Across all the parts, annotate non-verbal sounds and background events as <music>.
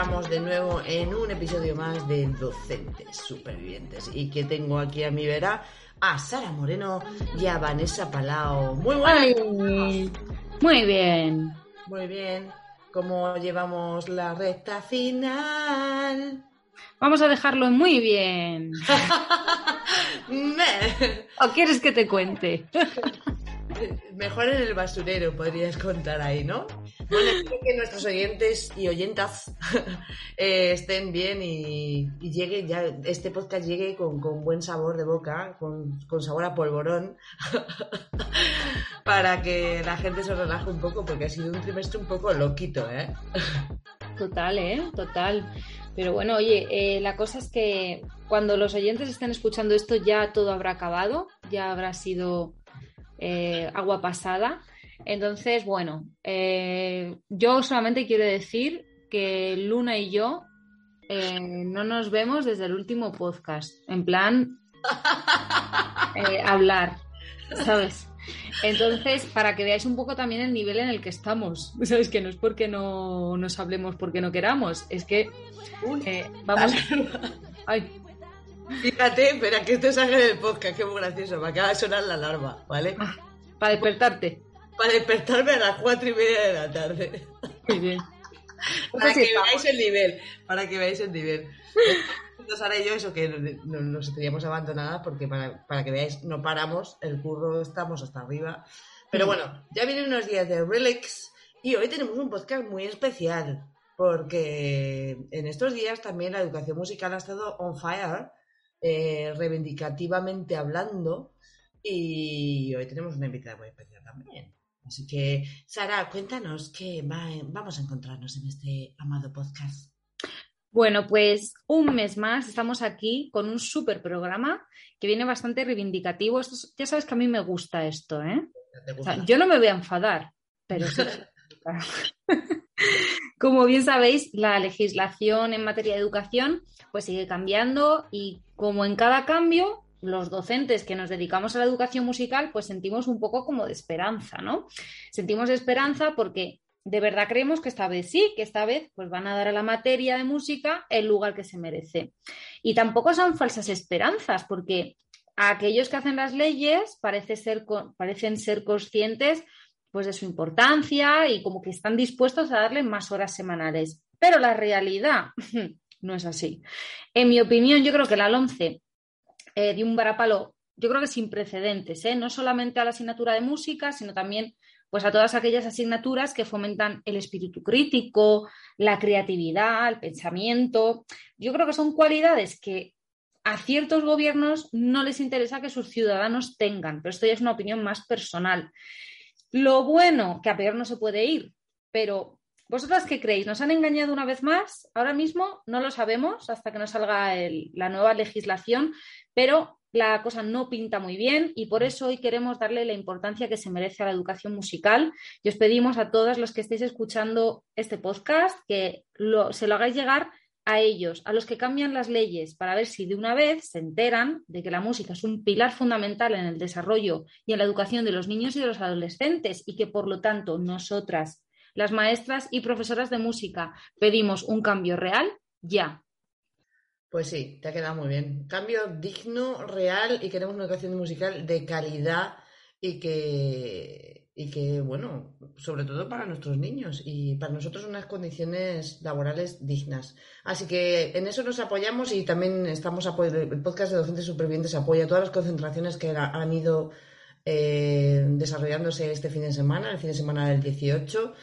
estamos de nuevo en un episodio más de Docentes Supervivientes. Y que tengo aquí a mi vera a Sara Moreno y a Vanessa Palao. Muy buenas. Ay, muy bien. Muy bien. ¿Cómo llevamos la recta final? Vamos a dejarlo muy bien. <laughs> ¿O quieres que te cuente? <laughs> Mejor en el basurero podrías contar ahí, ¿no? Bueno, espero que nuestros oyentes y oyentas <laughs> eh, estén bien y, y llegue ya, este podcast llegue con, con buen sabor de boca, con, con sabor a polvorón, <laughs> para que la gente se relaje un poco, porque ha sido un trimestre un poco loquito, ¿eh? <laughs> Total, ¿eh? Total. Pero bueno, oye, eh, la cosa es que cuando los oyentes estén escuchando esto ya todo habrá acabado, ya habrá sido eh, agua pasada. Entonces, bueno, eh, yo solamente quiero decir que Luna y yo eh, no nos vemos desde el último podcast. En plan, <laughs> hablar, ¿sabes? Entonces, para que veáis un poco también el nivel en el que estamos, <laughs> ¿sabes? Que no es porque no nos hablemos porque no queramos, es que eh, vamos. <laughs> Ay, Fíjate, espera, que esto salga en el podcast, que muy gracioso, me acaba de sonar la alarma, ¿vale? para despertarte. Para despertarme a las cuatro y media de la tarde. Muy bien. <laughs> Para Pues que estamos. veáis el nivel, para que veáis el nivel. Entonces ahora yo eso que no- nos teníamos abandonadas porque para, para que veáis no paramos, el curro estamos hasta arriba. Pero bueno, ya vienen unos días de relax y hoy tenemos un podcast muy especial porque en estos días también la educación musical ha estado on fire, eh, reivindicativamente hablando y hoy tenemos una invitada muy especial también. Así que, Sara, cuéntanos qué va- vamos a encontrarnos en este amado podcast. Bueno, pues un mes más estamos aquí con un súper programa que viene bastante reivindicativo. Esto es- ya sabes que a mí me gusta esto, ¿eh? Yo no me voy a enfadar, pero sí. <laughs> Como bien sabéis, la legislación en materia de educación pues sigue cambiando y como en cada cambio, los docentes que nos dedicamos a la educación musical pues sentimos un poco como de esperanza, ¿no? Sentimos esperanza porque de verdad creemos que esta vez sí, que esta vez pues van a dar a la materia de música el lugar que se merece. Y tampoco son falsas esperanzas porque a aquellos que hacen las leyes parecen ser conscientes pues de su importancia y como que están dispuestos a darle más horas semanales. Pero la realidad no es así. En mi opinión, yo creo que la LOMCE eh, dio un varapalo, yo creo que sin precedentes, ¿eh? no solamente a la asignatura de música, sino también pues a todas aquellas asignaturas que fomentan el espíritu crítico, la creatividad, el pensamiento. Yo creo que son cualidades que a ciertos gobiernos no les interesa que sus ciudadanos tengan, pero esto ya es una opinión más personal. Lo bueno, que a peor no se puede ir, pero ¿vosotras qué creéis? ¿Nos han engañado una vez más? Ahora mismo no lo sabemos hasta que nos salga la nueva legislación, pero la cosa no pinta muy bien y por eso hoy queremos darle la importancia que se merece a la educación musical y os pedimos a todos los que estéis escuchando este podcast que se lo hagáis llegar a ellos, a los que cambian las leyes, para ver si de una vez se enteran de que la música es un pilar fundamental en el desarrollo y en la educación de los niños y de los adolescentes y que por lo tanto nosotras, las maestras y profesoras de música, pedimos un cambio real ya. Pues sí, te ha quedado muy bien. Cambio digno, real y queremos una educación musical de calidad y que, y que, bueno, sobre todo para nuestros niños y para nosotros unas condiciones laborales dignas. Así que en eso nos apoyamos y también estamos apoyando, el podcast de Docentes Supervivientes apoya todas las concentraciones que ha- han ido eh, desarrollándose este fin de semana, el fin de semana del 18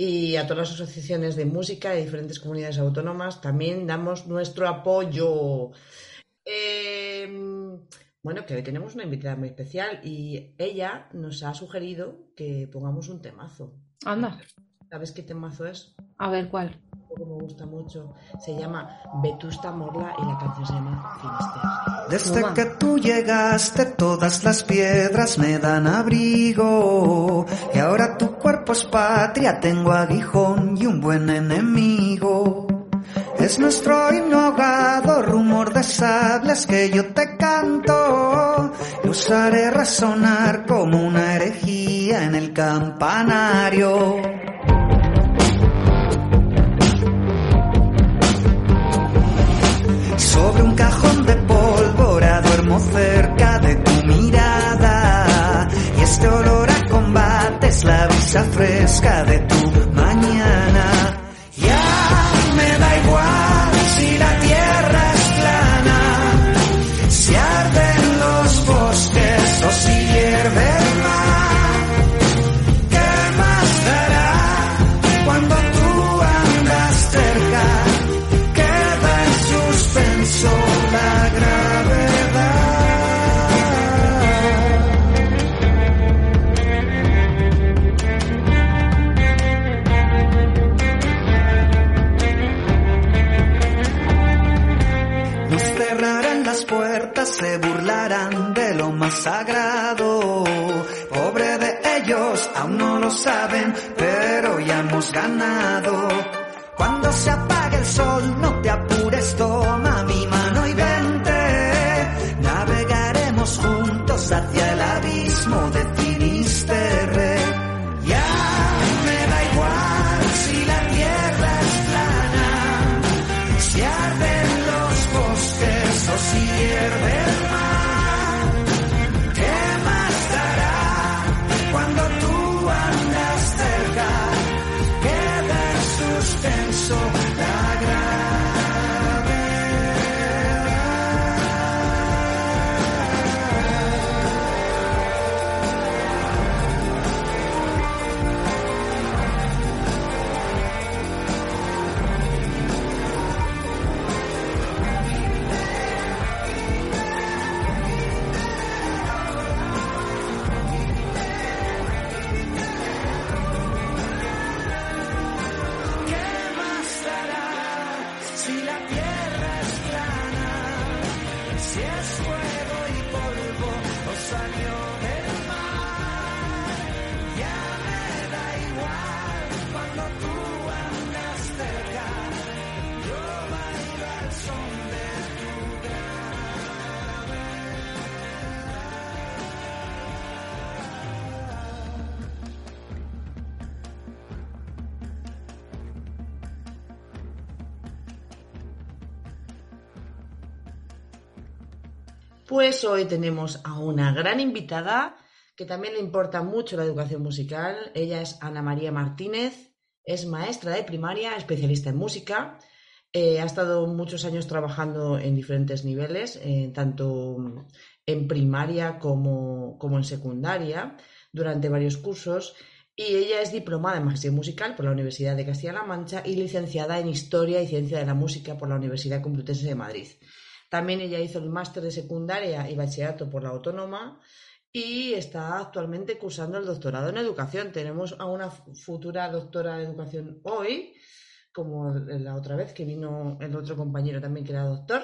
y a todas las asociaciones de música de diferentes comunidades autónomas también damos nuestro apoyo. Eh, bueno, que hoy tenemos una invitada muy especial y ella nos ha sugerido que pongamos un temazo. Anda, ¿Sabes qué temazo es? a ver cuál. Que me gusta mucho. Se llama Vetusta Morla y la canción se llama Finisterre. Desde que tú llegaste todas las piedras me dan abrigo y ahora tu cuerpo es patria, tengo aguijón y un buen enemigo. Es nuestro inhogado rumor de sables que yo te canto los haré resonar como una herejía en el campanario. Sobre un cajón de pólvora duermo cerca de tu mirada y este olor a combate es la brisa fresca de tu mañana. Ya me da igual si la burlarán de lo más sagrado. Pobre de ellos, aún no lo saben, pero ya hemos ganado. Cuando se apague el sol, no te apures, toma Pues hoy tenemos a una gran invitada que también le importa mucho la educación musical. Ella es Ana María Martínez, es maestra de primaria, especialista en música. Eh, ha estado muchos años trabajando en diferentes niveles, eh, tanto en primaria como, como en secundaria, durante varios cursos. Y ella es diplomada en magisterio musical por la Universidad de Castilla-La Mancha y licenciada en Historia y Ciencia de la Música por la Universidad Complutense de Madrid. También ella hizo el máster de secundaria y bachillerato por la Autónoma y está actualmente cursando el doctorado en educación. Tenemos a una futura doctora en educación hoy, como la otra vez que vino el otro compañero también que era doctor.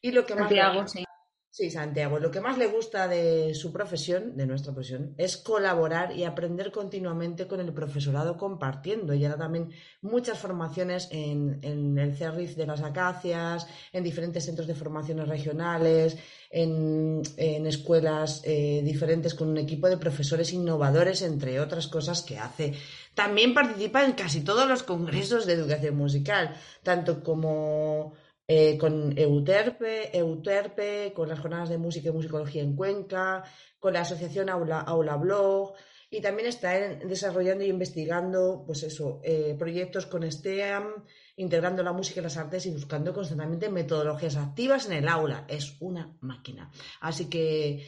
Y lo que más Santiago, sí. Sí, Santiago. Lo que más le gusta de su profesión, de nuestra profesión, es colaborar y aprender continuamente con el profesorado compartiendo. Y ahora también muchas formaciones en, en el CERRIF de las Acacias, en diferentes centros de formaciones regionales, en, en escuelas eh, diferentes con un equipo de profesores innovadores, entre otras cosas que hace. También participa en casi todos los congresos de educación musical, tanto como eh, con Euterpe, Euterpe, con las jornadas de música y musicología en Cuenca, con la asociación Aula, Aula Blog, y también está desarrollando y investigando, pues eso, eh, proyectos con STEAM, integrando la música y las artes y buscando constantemente metodologías activas en el aula. Es una máquina. Así que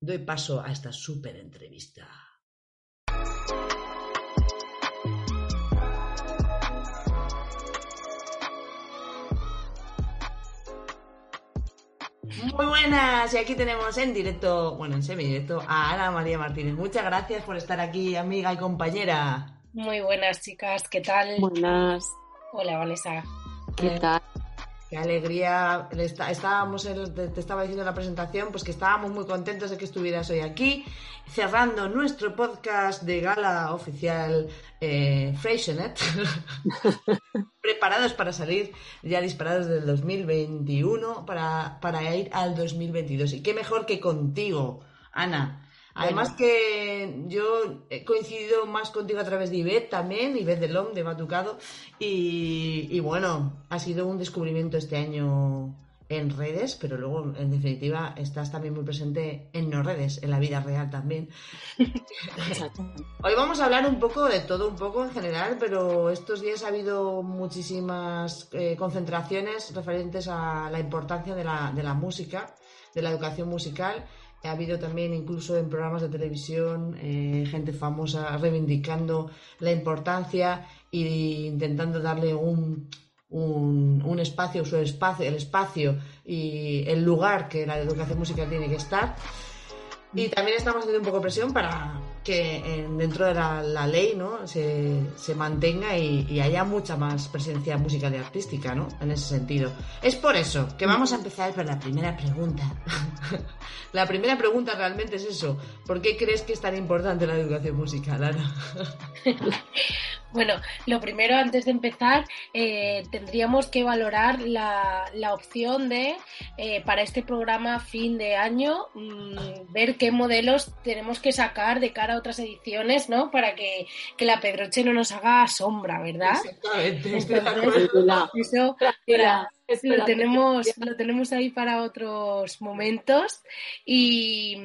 doy paso a esta súper entrevista. Muy buenas, y aquí tenemos en directo, bueno, en semidirecto, a Ana María Martínez. Muchas gracias por estar aquí, amiga y compañera. Muy buenas chicas, ¿qué tal? Buenas, Hola Vanessa. ¿qué Eh, tal? Qué alegría. Le está- estábamos en- te, te estaba diciendo en la presentación, pues que estábamos muy contentos de que estuvieras hoy aquí, cerrando nuestro podcast de gala oficial eh, Freixenet. <laughs> Preparados para salir ya disparados del 2021 para, para ir al 2022. Y qué mejor que contigo, Ana. Además que yo he coincidido más contigo a través de Ivette también, Ivette Delom de Batucado, y, y bueno, ha sido un descubrimiento este año en redes, pero luego en definitiva estás también muy presente en no redes, en la vida real también. <laughs> Hoy vamos a hablar un poco de todo, un poco en general, pero estos días ha habido muchísimas eh, concentraciones referentes a la importancia de la, de la música, de la educación musical. Ha habido también incluso en programas de televisión eh, gente famosa reivindicando la importancia e intentando darle un, un, un espacio, su espacio, el espacio y el lugar que la educación musical tiene que estar. Y también estamos haciendo un poco de presión para que en- dentro de la, ley ¿no? se, se mantenga y, y haya mucha más presencia musical y artística ¿no? en ese sentido. Es por eso que vamos a empezar por la primera pregunta. <laughs> la primera pregunta realmente es eso. ¿Por qué crees que es tan importante la educación musical, Ana? <laughs> Bueno, lo primero, antes de empezar, eh, tendríamos que valorar la, la opción de, eh, para este programa fin de año, mm, ver qué modelos tenemos que sacar de cara a otras ediciones, ¿no? Para que, que la Pedroche no nos haga sombra, ¿verdad? Exactamente, Entonces, <laughs> Eso lo tenemos, lo tenemos ahí para otros momentos. Y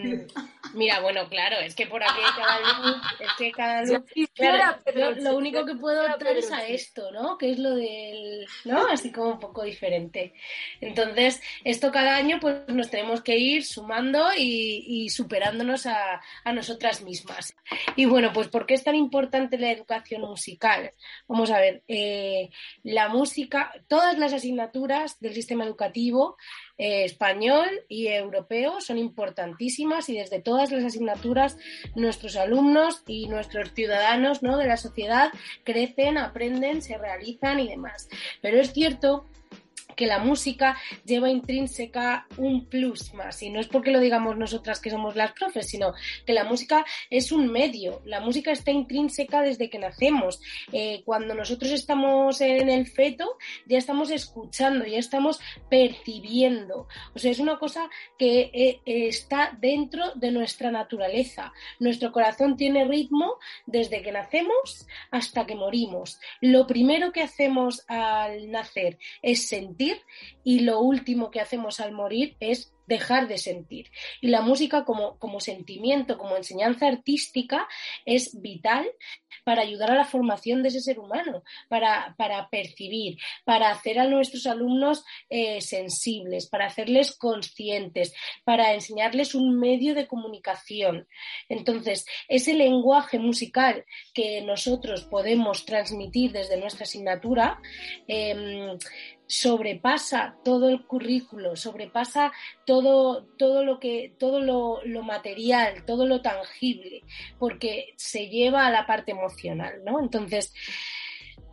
mira, bueno, claro, es que por aquí cada luz, es que cada luz Claro, lo, lo único que puedo optar es a esto, ¿no? Que es lo del, ¿no? Así como un poco diferente. Entonces, esto cada año pues nos tenemos que ir sumando y, y superándonos a, a nosotras mismas. Y bueno, pues ¿por qué es tan importante la educación musical? Vamos a ver, eh, la música, todas las asignaturas del sistema educativo eh, español y europeo son importantísimas y desde todas las asignaturas nuestros alumnos y nuestros ciudadanos ¿no? de la sociedad crecen, aprenden, se realizan y demás. Pero es cierto que la música lleva intrínseca un plus más, y no es porque lo digamos nosotras que somos las profes, sino que la música es un medio, la música está intrínseca desde que nacemos. Eh, cuando nosotros estamos en el feto, ya estamos escuchando, ya estamos percibiendo. O sea, es una cosa que eh, está dentro de nuestra naturaleza. Nuestro corazón tiene ritmo desde que nacemos hasta que morimos. Lo primero que hacemos al nacer es sentir y lo último que hacemos al morir es dejar de sentir. Y la música como, como sentimiento, como enseñanza artística, es vital para ayudar a la formación de ese ser humano, para, para percibir, para hacer a nuestros alumnos eh, sensibles, para hacerles conscientes, para enseñarles un medio de comunicación. Entonces, ese lenguaje musical que nosotros podemos transmitir desde nuestra asignatura, eh, sobrepasa todo el currículo, sobrepasa todo, todo lo que, todo lo, lo, material, todo lo tangible, porque se lleva a la parte emocional, ¿no? Entonces,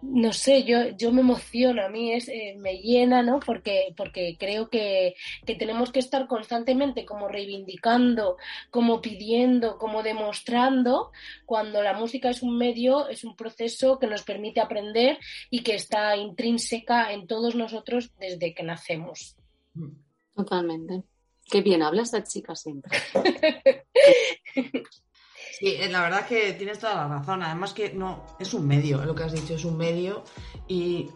no sé, yo, yo me emociono, a mí es, eh, me llena, ¿no? Porque, porque creo que, que, tenemos que estar constantemente como reivindicando, como pidiendo, como demostrando, cuando la música es un medio, es un proceso que nos permite aprender y que está intrínseca en todos nosotros desde que nacemos. Totalmente. Qué bien hablas de chica siempre. <laughs> Sí, la verdad que tienes toda la razón. Además que no, es un medio, lo que has dicho, es un medio. Y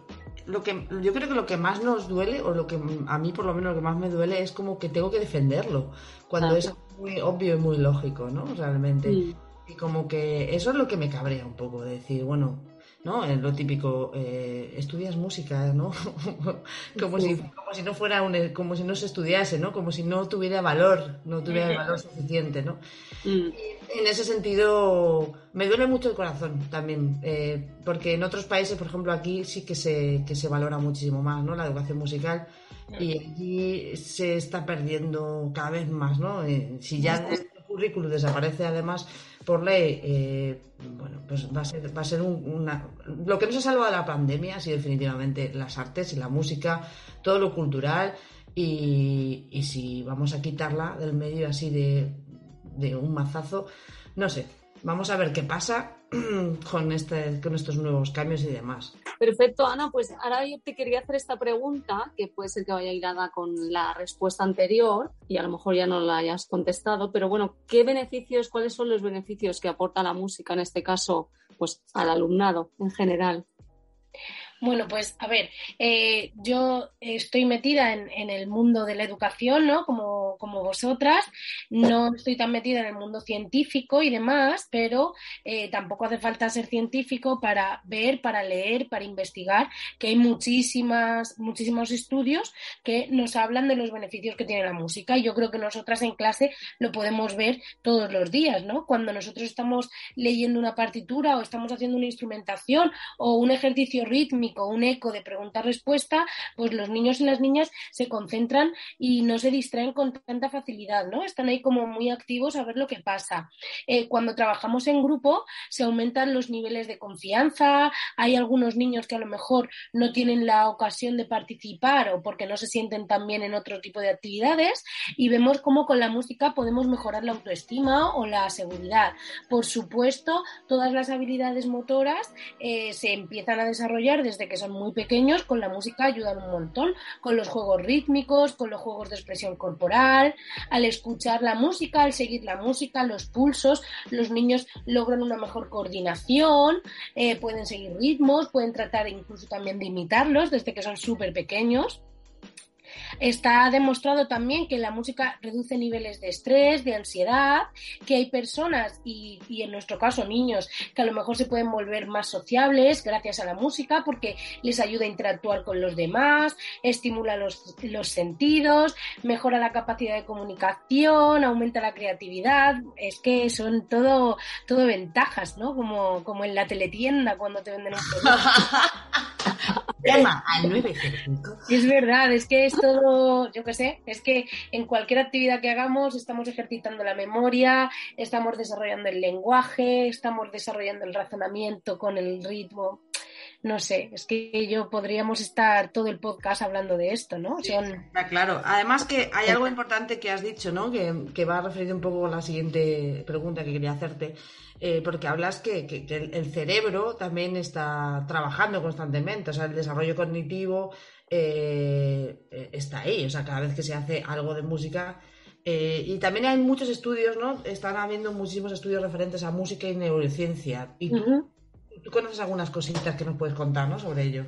lo que yo creo que lo que más nos duele, o lo que a mí por lo menos lo que más me duele, es como que tengo que defenderlo. Cuando es muy obvio y muy lógico, ¿no? Realmente. Y como que eso es lo que me cabrea un poco, de decir, bueno, ¿no? En lo típico, eh, estudias música, ¿no? <laughs> como, si, como si no fuera un, como si no se estudiase, ¿no? Como si no tuviera valor, no tuviera el valor suficiente, ¿no? Mm. En ese sentido, me duele mucho el corazón también, eh, porque en otros países, por ejemplo, aquí sí que se, que se valora muchísimo más, ¿no? La educación musical y aquí se está perdiendo cada vez más, ¿no? Eh, si ya el currículum desaparece además por ley, eh, bueno, pues va a ser, va a ser una... Lo que nos ha salvado la pandemia ha sido definitivamente las artes y la música, todo lo cultural, y, y si vamos a quitarla del medio así de, de un mazazo, no sé, vamos a ver qué pasa <clears throat> con, este, con estos nuevos cambios y demás. Perfecto, Ana. Pues ahora yo te quería hacer esta pregunta, que puede ser que vaya hilada con la respuesta anterior y a lo mejor ya no la hayas contestado, pero bueno, ¿qué beneficios, cuáles son los beneficios que aporta la música, en este caso, pues al alumnado en general? Bueno, pues a ver, eh, yo estoy metida en, el mundo de la educación, ¿no? Como, como, vosotras. No estoy tan metida en el mundo científico y demás, pero eh, tampoco hace falta ser científico para ver, para leer, para investigar, que hay muchísimas, muchísimos estudios que nos hablan de los beneficios que tiene la música. Y yo creo que nosotras en clase lo podemos ver todos los días, ¿no? Cuando nosotros estamos leyendo una partitura o estamos haciendo una instrumentación o un ejercicio rítmico, un eco de pregunta-respuesta, pues los niños y las niñas se concentran y no se distraen con tanta facilidad, ¿no? Están ahí como muy activos a ver lo que pasa. Eh, cuando trabajamos en grupo se aumentan los niveles de confianza, hay algunos niños que a lo mejor no tienen la ocasión de participar o porque no se sienten tan bien en otro tipo de actividades y vemos cómo con la música podemos mejorar la autoestima o la seguridad. Por supuesto, todas las habilidades motoras eh, se empiezan a desarrollar desde que son muy pequeños, con la música ayudan un montón, con los juegos rítmicos, con los juegos de expresión corporal, al escuchar la música, al seguir la música, los pulsos, los niños logran una mejor coordinación, eh, pueden seguir ritmos, pueden tratar incluso también de imitarlos desde que son súper pequeños. Está demostrado también que la música reduce niveles de estrés, de ansiedad, que hay personas y, en nuestro caso niños que a lo mejor se pueden volver más sociables gracias a la música porque les ayuda a interactuar con los demás, estimula los, los sentidos, mejora la capacidad de comunicación, aumenta la creatividad. Es que son todo, todo ventajas, ¿no? Como, como en la teletienda cuando te venden un producto. <laughs> Llama al 905. Es verdad, es que es todo, yo qué sé, es que en cualquier actividad que hagamos estamos ejercitando la memoria, estamos desarrollando el lenguaje, estamos desarrollando el razonamiento con el ritmo. No sé, es que yo podríamos estar todo el podcast hablando de esto, ¿no? claro. Además que hay algo importante que has dicho, ¿no? Que, que va a referir un poco a la siguiente pregunta que quería hacerte eh, porque hablas que, el cerebro también está trabajando constantemente, o sea, el desarrollo cognitivo eh, eh, está ahí, o sea, cada vez que se hace algo de música. y también hay muchos estudios, ¿no? Están habiendo muchísimos estudios referentes a música y neurociencia. ¿Y tú, tú conoces algunas cositas que nos puedes contar, Sobre ello.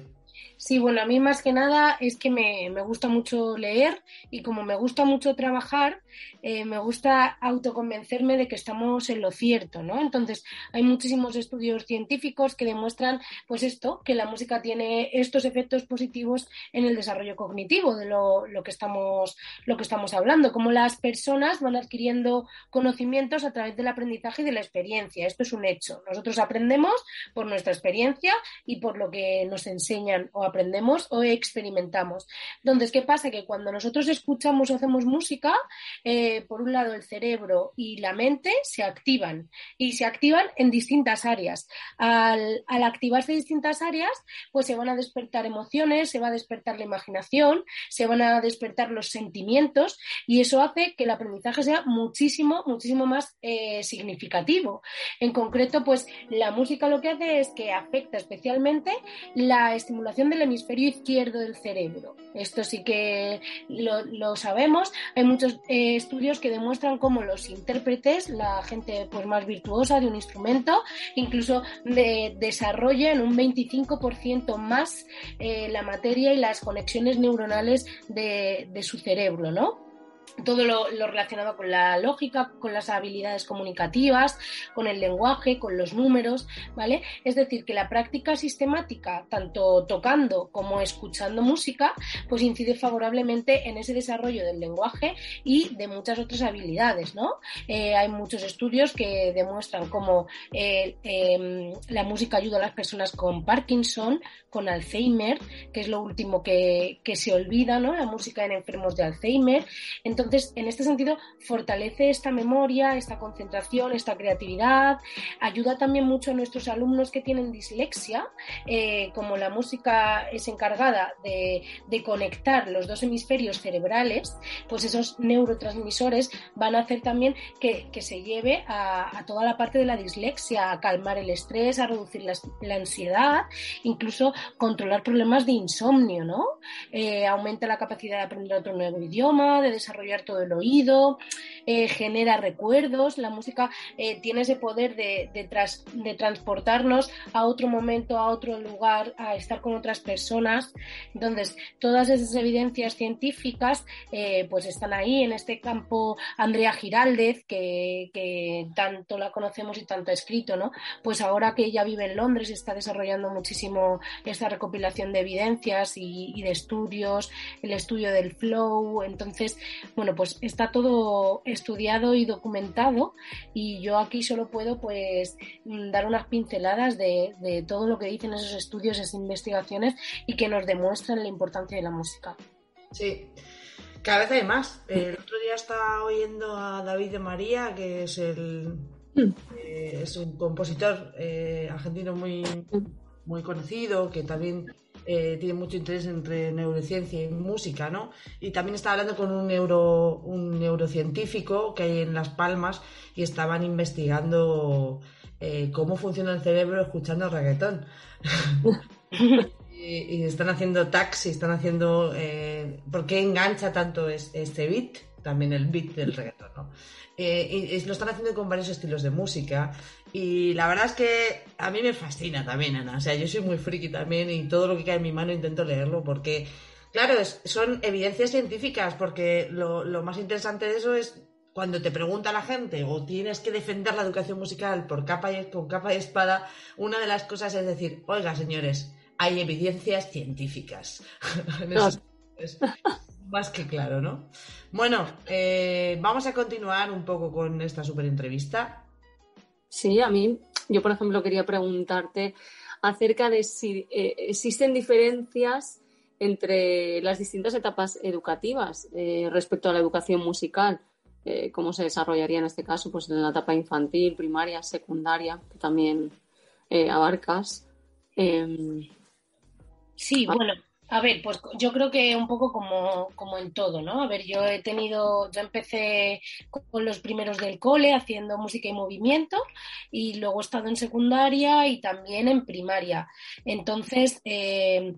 Sí, bueno, a mí más que nada es que me, gusta mucho leer y como me gusta mucho trabajar, eh, me gusta autoconvencerme de que estamos en lo cierto, ¿no? Entonces, hay muchísimos estudios científicos que demuestran, pues esto, que la música tiene estos efectos positivos en el desarrollo cognitivo de lo, que, estamos, lo que estamos hablando, como las personas van adquiriendo conocimientos a través del aprendizaje y de la experiencia. Esto es un hecho. Nosotros aprendemos por nuestra experiencia y por lo que nos enseñan o aprendemos o experimentamos. Entonces, ¿qué pasa? Que cuando nosotros escuchamos o hacemos música, eh, por un lado el cerebro y la mente se activan y se activan en distintas áreas. Al, activarse distintas áreas, pues se van a despertar emociones, se va a despertar la imaginación, se van a despertar los sentimientos y eso hace que el aprendizaje sea muchísimo, muchísimo más eh, significativo. En concreto, pues la música lo que hace es que afecta especialmente la estimulación del hemisferio izquierdo del cerebro. Esto sí que lo, sabemos. Hay muchos eh, estudios que demuestran cómo los intérpretes, la gente pues, más virtuosa de un instrumento, incluso desarrollan un 25% más eh, la materia y las conexiones neuronales de, de su cerebro, ¿no? Todo lo, relacionado con la lógica, con las habilidades comunicativas, con el lenguaje, con los números, ¿vale? Es decir, que la práctica sistemática, tanto tocando como escuchando música, pues incide favorablemente en ese desarrollo del lenguaje y de muchas otras habilidades, ¿no? Eh, hay muchos estudios que demuestran cómo eh, em, la música ayuda a las personas con Parkinson, con Alzheimer, que es lo último que, se olvida, ¿no? La música en enfermos de Alzheimer. Entonces, en este sentido, fortalece esta memoria, esta concentración, esta creatividad, ayuda también mucho a nuestros alumnos que tienen dislexia, eh, como la música es encargada de, conectar los dos hemisferios cerebrales, pues esos neurotransmisores van a hacer también que, se lleve a, toda la parte de la dislexia, a calmar el estrés, a reducir la, ansiedad, incluso controlar problemas de insomnio, ¿no? Eh, aumenta la capacidad de aprender otro nuevo idioma, de desarrollar todo el oído, eh, genera recuerdos, la música eh, tiene ese poder de, de, transportarnos a otro momento, a otro lugar, a estar con otras personas. Entonces, todas esas evidencias científicas eh, pues están ahí en este campo Andrea Giraldez, que, tanto la conocemos y tanto ha escrito, ¿no? Pues ahora que ella vive en Londres está desarrollando muchísimo esta recopilación de evidencias y, y de estudios, el estudio del flow. Entonces, bueno, pues está todo estudiado y documentado y yo aquí solo puedo pues dar unas pinceladas de, todo lo que dicen esos estudios, esas investigaciones y que nos demuestran la importancia de la música. Sí, cada vez hay más. El otro día estaba oyendo a David de María, que es el mm. eh, es un compositor eh, argentino muy, muy conocido, que también eh, tiene mucho interés entre neurociencia y música, ¿no? Y también estaba hablando con un, neuro, un neurocientífico que hay en Las Palmas y estaban investigando eh, cómo funciona el cerebro escuchando reggaetón. <laughs> y, están haciendo taxi, están haciendo... Eh, ¿Por qué engancha tanto este beat? También el beat del reggaetón, ¿no? y, lo están haciendo con varios estilos de música y la verdad es que a mí me fascina también, Ana. O sea, yo soy muy friki también y todo lo que cae en mi mano intento leerlo porque, claro, son evidencias científicas porque lo, más interesante de eso es cuando te pregunta la gente o tienes que defender la educación musical por capa y, con capa y espada, una de las cosas es decir, oiga, señores, hay evidencias científicas. <laughs> es más que claro, ¿no? Bueno, eh, vamos a continuar un poco con esta super entrevista. Sí, a mí, yo por ejemplo quería preguntarte acerca de si eh, existen diferencias entre las distintas etapas educativas eh, respecto a la educación musical. Eh, cómo se desarrollaría en este caso, pues en la etapa infantil, primaria, secundaria, que también abarcas. Em, sí, bueno, a ver, pues yo creo que un poco como, como en todo, ¿no? A ver, yo he tenido, yo empecé con los primeros del cole haciendo música y movimiento y luego he estado en secundaria y también en primaria. Entonces, eh,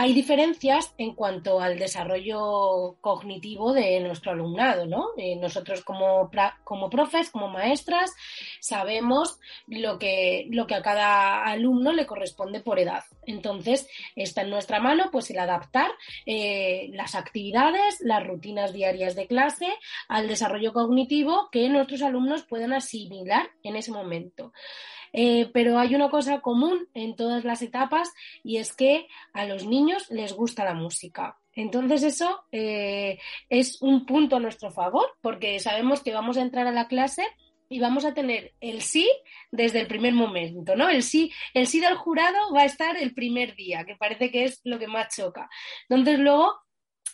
hay diferencias en cuanto al desarrollo cognitivo de nuestro alumnado, ¿no? Eh, nosotros como, como profes, como maestras, sabemos lo que, lo que a cada alumno le corresponde por edad. Entonces, está en nuestra mano pues el adaptar eh, las actividades, las rutinas diarias de clase al desarrollo cognitivo que nuestros alumnos puedan asimilar en ese momento. Eh, pero hay una cosa común en todas las etapas y es que a los niños les gusta la música. Entonces eso eh, es un punto a nuestro favor porque sabemos que vamos a entrar a la clase y vamos a tener el sí desde el primer momento, ¿no? El sí, el sí del jurado va a estar el primer día, que parece que es lo que más choca. Entonces luego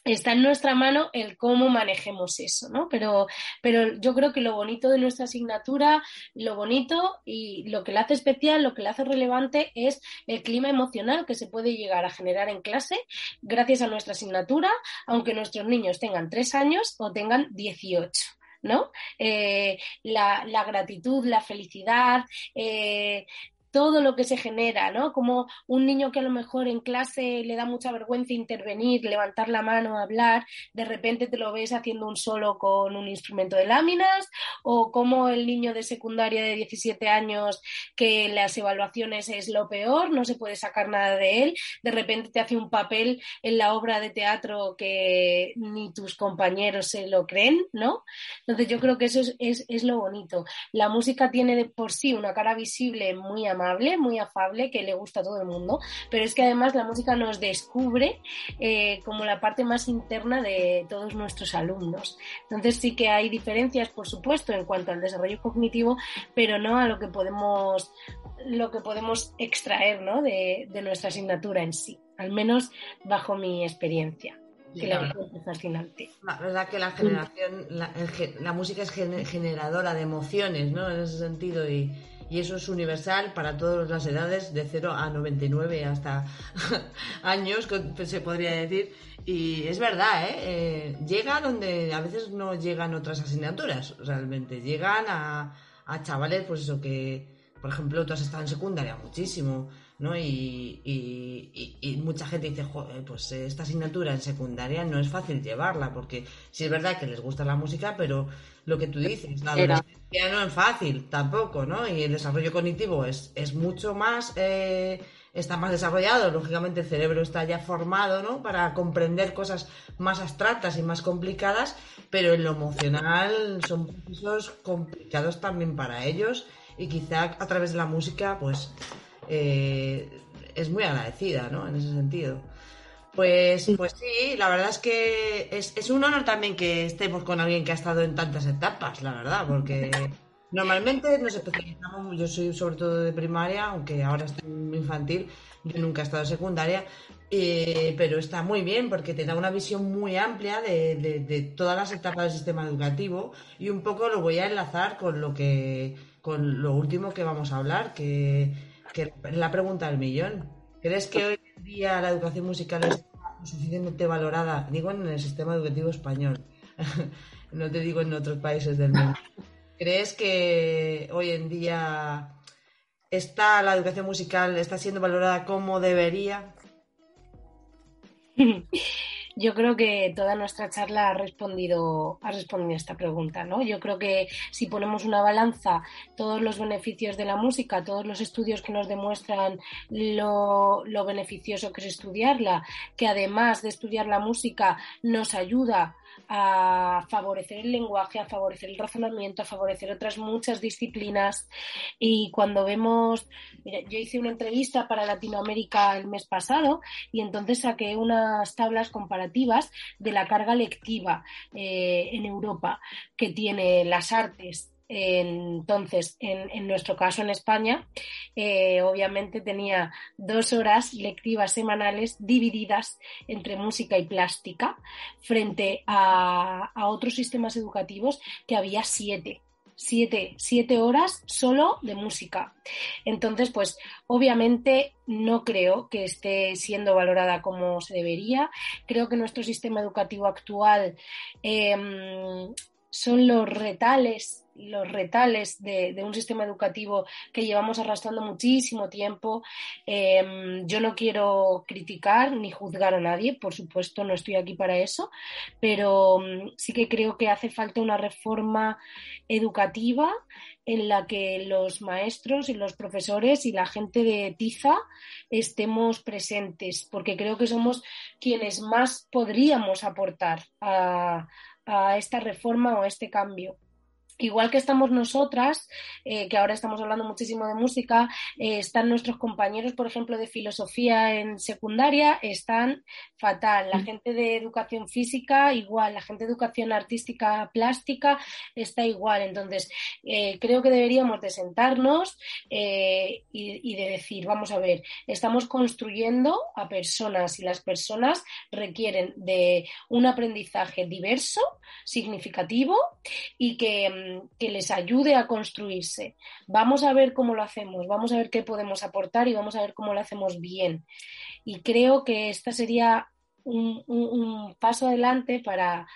está en nuestra mano el cómo manejemos eso, ¿no? Pero, pero yo creo que lo bonito de nuestra asignatura, lo bonito y lo que la hace especial, lo que la hace relevante es el clima emocional que se puede llegar a generar en clase gracias a nuestra asignatura, aunque nuestros niños tengan tres años o tengan 18. ¿no? Eh, la, la, gratitud, la felicidad, eh, todo lo que se genera, ¿no? Como un niño que a lo mejor en clase le da mucha vergüenza intervenir, levantar la mano, hablar, de repente te lo ves haciendo un solo con un instrumento de láminas, o como el niño de secundaria de 17 años que las evaluaciones es lo peor, no se puede sacar nada de él, de repente te hace un papel en la obra de teatro que ni tus compañeros se lo creen, ¿no? Entonces yo creo que eso es, es, es lo bonito. La música tiene de por sí una cara visible muy amable, muy afable, que le gusta a todo el mundo, pero es que además la música nos descubre eh, como la parte más interna de todos nuestros alumnos. Entonces sí que hay diferencias, por supuesto, en cuanto al desarrollo cognitivo, pero no a lo que podemos, lo que podemos extraer de, de nuestra asignatura en sí, al menos bajo mi experiencia. que la encuentro fascinante. La verdad que la generación, la, la música es generadora de emociones, ¿no? En ese sentido y, y eso es universal para todas las edades, de 0 a 99 hasta <laughs> años, se podría decir. Y es verdad, ¿eh? ¿eh? Llega donde a veces no llegan otras asignaturas, realmente. Llegan a, a chavales, pues eso, que, por ejemplo, tú has en secundaria muchísimo, ¿no? Y, y, mucha gente dice, pues esta asignatura en secundaria no es fácil llevarla, porque sí es verdad que les gusta la música, pero lo que tú dices, la adolescencia no es fácil tampoco, ¿no? Y el desarrollo cognitivo es, es mucho más, eh, está más desarrollado, lógicamente el cerebro está ya formado, ¿no? Para comprender cosas más abstractas y más complicadas, pero en lo emocional son procesos complicados también para ellos y quizá a través de la música, pues, eh, es muy agradecida, ¿no? En ese sentido. Pues, pues sí, la verdad es que es, un honor también que estemos con alguien que ha estado en tantas etapas, la verdad, porque normalmente nos especializamos, yo soy sobre todo de primaria, aunque ahora estoy infantil, yo nunca he estado en secundaria, eh, pero está muy bien porque te da una visión muy amplia de, todas las etapas del sistema educativo y un poco lo voy a enlazar con lo que con lo último que vamos a hablar, que, la pregunta del millón. ¿Crees que hoy en día la educación musical es suficientemente valorada? Digo en el sistema educativo español, <laughs> no te digo en otros países del mundo. ¿Crees que hoy en día está la educación musical está siendo valorada como debería? <laughs> yo creo que toda nuestra charla ha respondido, ha respondido a esta pregunta, ¿no? Yo creo que si ponemos una balanza, todos los beneficios de la música, todos los estudios que nos demuestran lo, lo beneficioso que es estudiarla, que además de estudiar la música nos ayuda a favorecer el lenguaje, a favorecer el razonamiento, a favorecer otras muchas disciplinas. Y cuando vemos, yo hice una entrevista para Latinoamérica el mes pasado y entonces saqué unas tablas comparativas de la carga lectiva eh, en Europa que tiene las artes entonces, en, nuestro caso en España, eh, obviamente tenía dos horas lectivas semanales divididas entre música y plástica, frente a, otros sistemas educativos que había siete. Siete, siete horas solo de música. Entonces, pues obviamente no creo que esté siendo valorada como se debería. Creo que nuestro sistema educativo actual em, son los retales los retales de, un sistema educativo que llevamos arrastrando muchísimo tiempo. Em, yo no quiero criticar ni juzgar a nadie, por supuesto, no estoy aquí para eso, pero mm, sí que creo que hace falta una reforma educativa en la que los maestros y los profesores y la gente de Tiza estemos presentes, porque creo que somos quienes más podríamos aportar a, a esta reforma o a este cambio. Igual que estamos nosotras, eh, que ahora estamos hablando muchísimo de música, eh, están nuestros compañeros, por ejemplo, de filosofía en secundaria, están fatal. La mm. gente de educación física, igual. La gente de educación artística plástica está igual. Entonces, eh, creo que deberíamos de sentarnos y, y de decir, vamos a ver, estamos construyendo a personas y las personas requieren de un aprendizaje diverso, significativo y que que les ayude a construirse. Vamos a ver cómo lo hacemos, vamos a ver qué podemos aportar y vamos a ver cómo lo hacemos bien. Y creo que esta sería un paso adelante para,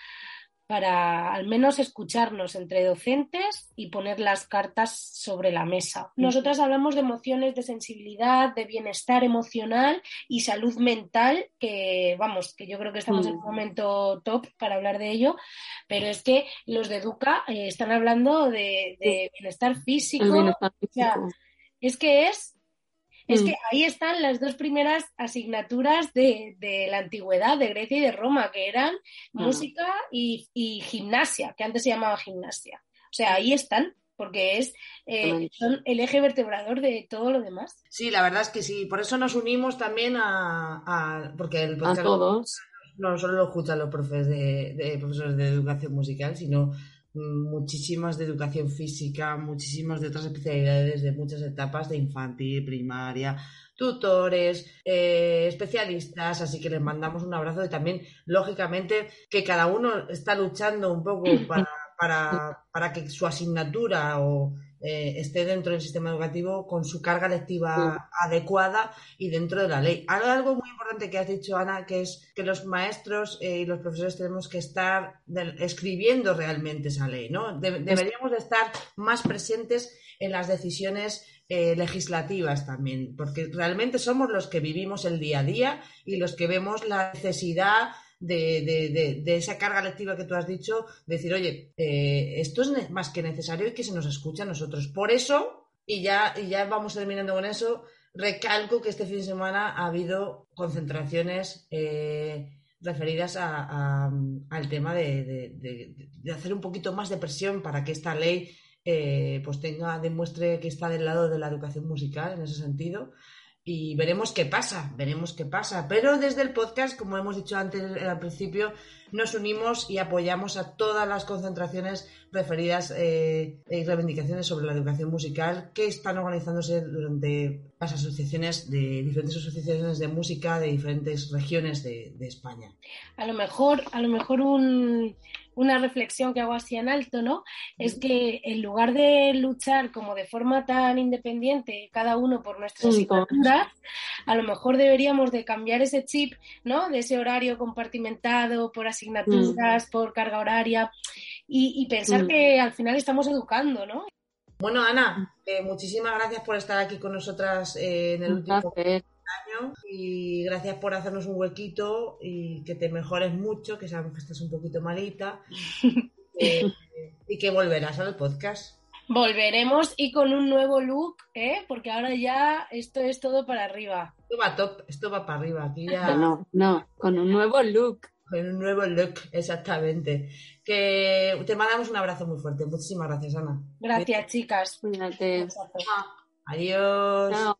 para al menos escucharnos entre docentes y poner las cartas sobre la mesa. Nosotras hablamos de emociones, de sensibilidad, de bienestar emocional y salud mental, que vamos, que yo creo que estamos en un momento top para hablar de ello, pero es que los de Educa eh, están hablando de, bienestar físico. es que es es que mm. ahí están las dos primeras asignaturas de, la antigüedad, de Grecia y de Roma, que eran mm. música y, gimnasia, que antes se llamaba gimnasia. O sea, ahí están, porque es eh, son el eje vertebrador de todo lo demás. Sí, la verdad es que sí. Por eso nos unimos también a, porque el a todos. No solo lo escuchan los profes de, profesores de educación musical, sino muchísimas de educación física, muchísimas de otras especialidades de muchas etapas de infantil, primaria, tutores, eh, especialistas, así que les mandamos un abrazo y también, lógicamente, que cada uno está luchando un poco <clears throat> para, para que su asignatura o eh, esté dentro del sistema educativo con su carga lectiva adecuada y dentro de la ley. Algo muy importante que has dicho, Ana, que es que los maestros eh, y los profesores tenemos que estar escribiendo realmente esa ley, ¿no? deberíamos de estar más presentes en las decisiones eh, legislativas también, porque realmente somos los que vivimos el día a día y los que vemos la necesidad de, esa carga lectiva que tú has dicho, decir, oye, eh, esto es más que necesario y que se nos escuche a nosotros. Por eso, y ya, y ya vamos terminando con eso, recalco que este fin de semana ha habido concentraciones eh, referidas al tema de, hacer un poquito más de presión para que esta ley eh, pues tenga, demuestre que está del lado de la educación musical en ese sentido y veremos qué pasa, veremos qué pasa. Pero desde el podcast, como hemos dicho antes al principio, nos unimos y apoyamos a todas las concentraciones referidas eh, y reivindicaciones sobre la educación musical que están organizándose durante las asociaciones de diferentes asociaciones de música de diferentes regiones de, de España. A lo mejor, a lo mejor un, una reflexión que hago así en alto, ¿no? Es que en lugar de luchar como de forma tan independiente, cada uno por nuestras asignaturas, a lo mejor deberíamos de cambiar ese chip, ¿no? De ese horario compartimentado por asignaturas, mm. por carga horaria y, pensar mm. que al final estamos educando, ¿no? Bueno, Ana, eh, muchísimas gracias por estar aquí con nosotras eh, en el último año y gracias por hacernos un huequito y que te mejores mucho, que sabemos que estás un poquito malita <laughs> eh, y que volverás al podcast. Volveremos y con un nuevo look, ¿eh? porque ahora ya esto es todo para arriba. Esto va top, esto va para arriba. Aquí ya... No, no, con un nuevo look. Con un nuevo look, exactamente. Que te mandamos un abrazo muy fuerte. Muchísimas gracias, Ana. Gracias, chicas. Cuídate. Adiós.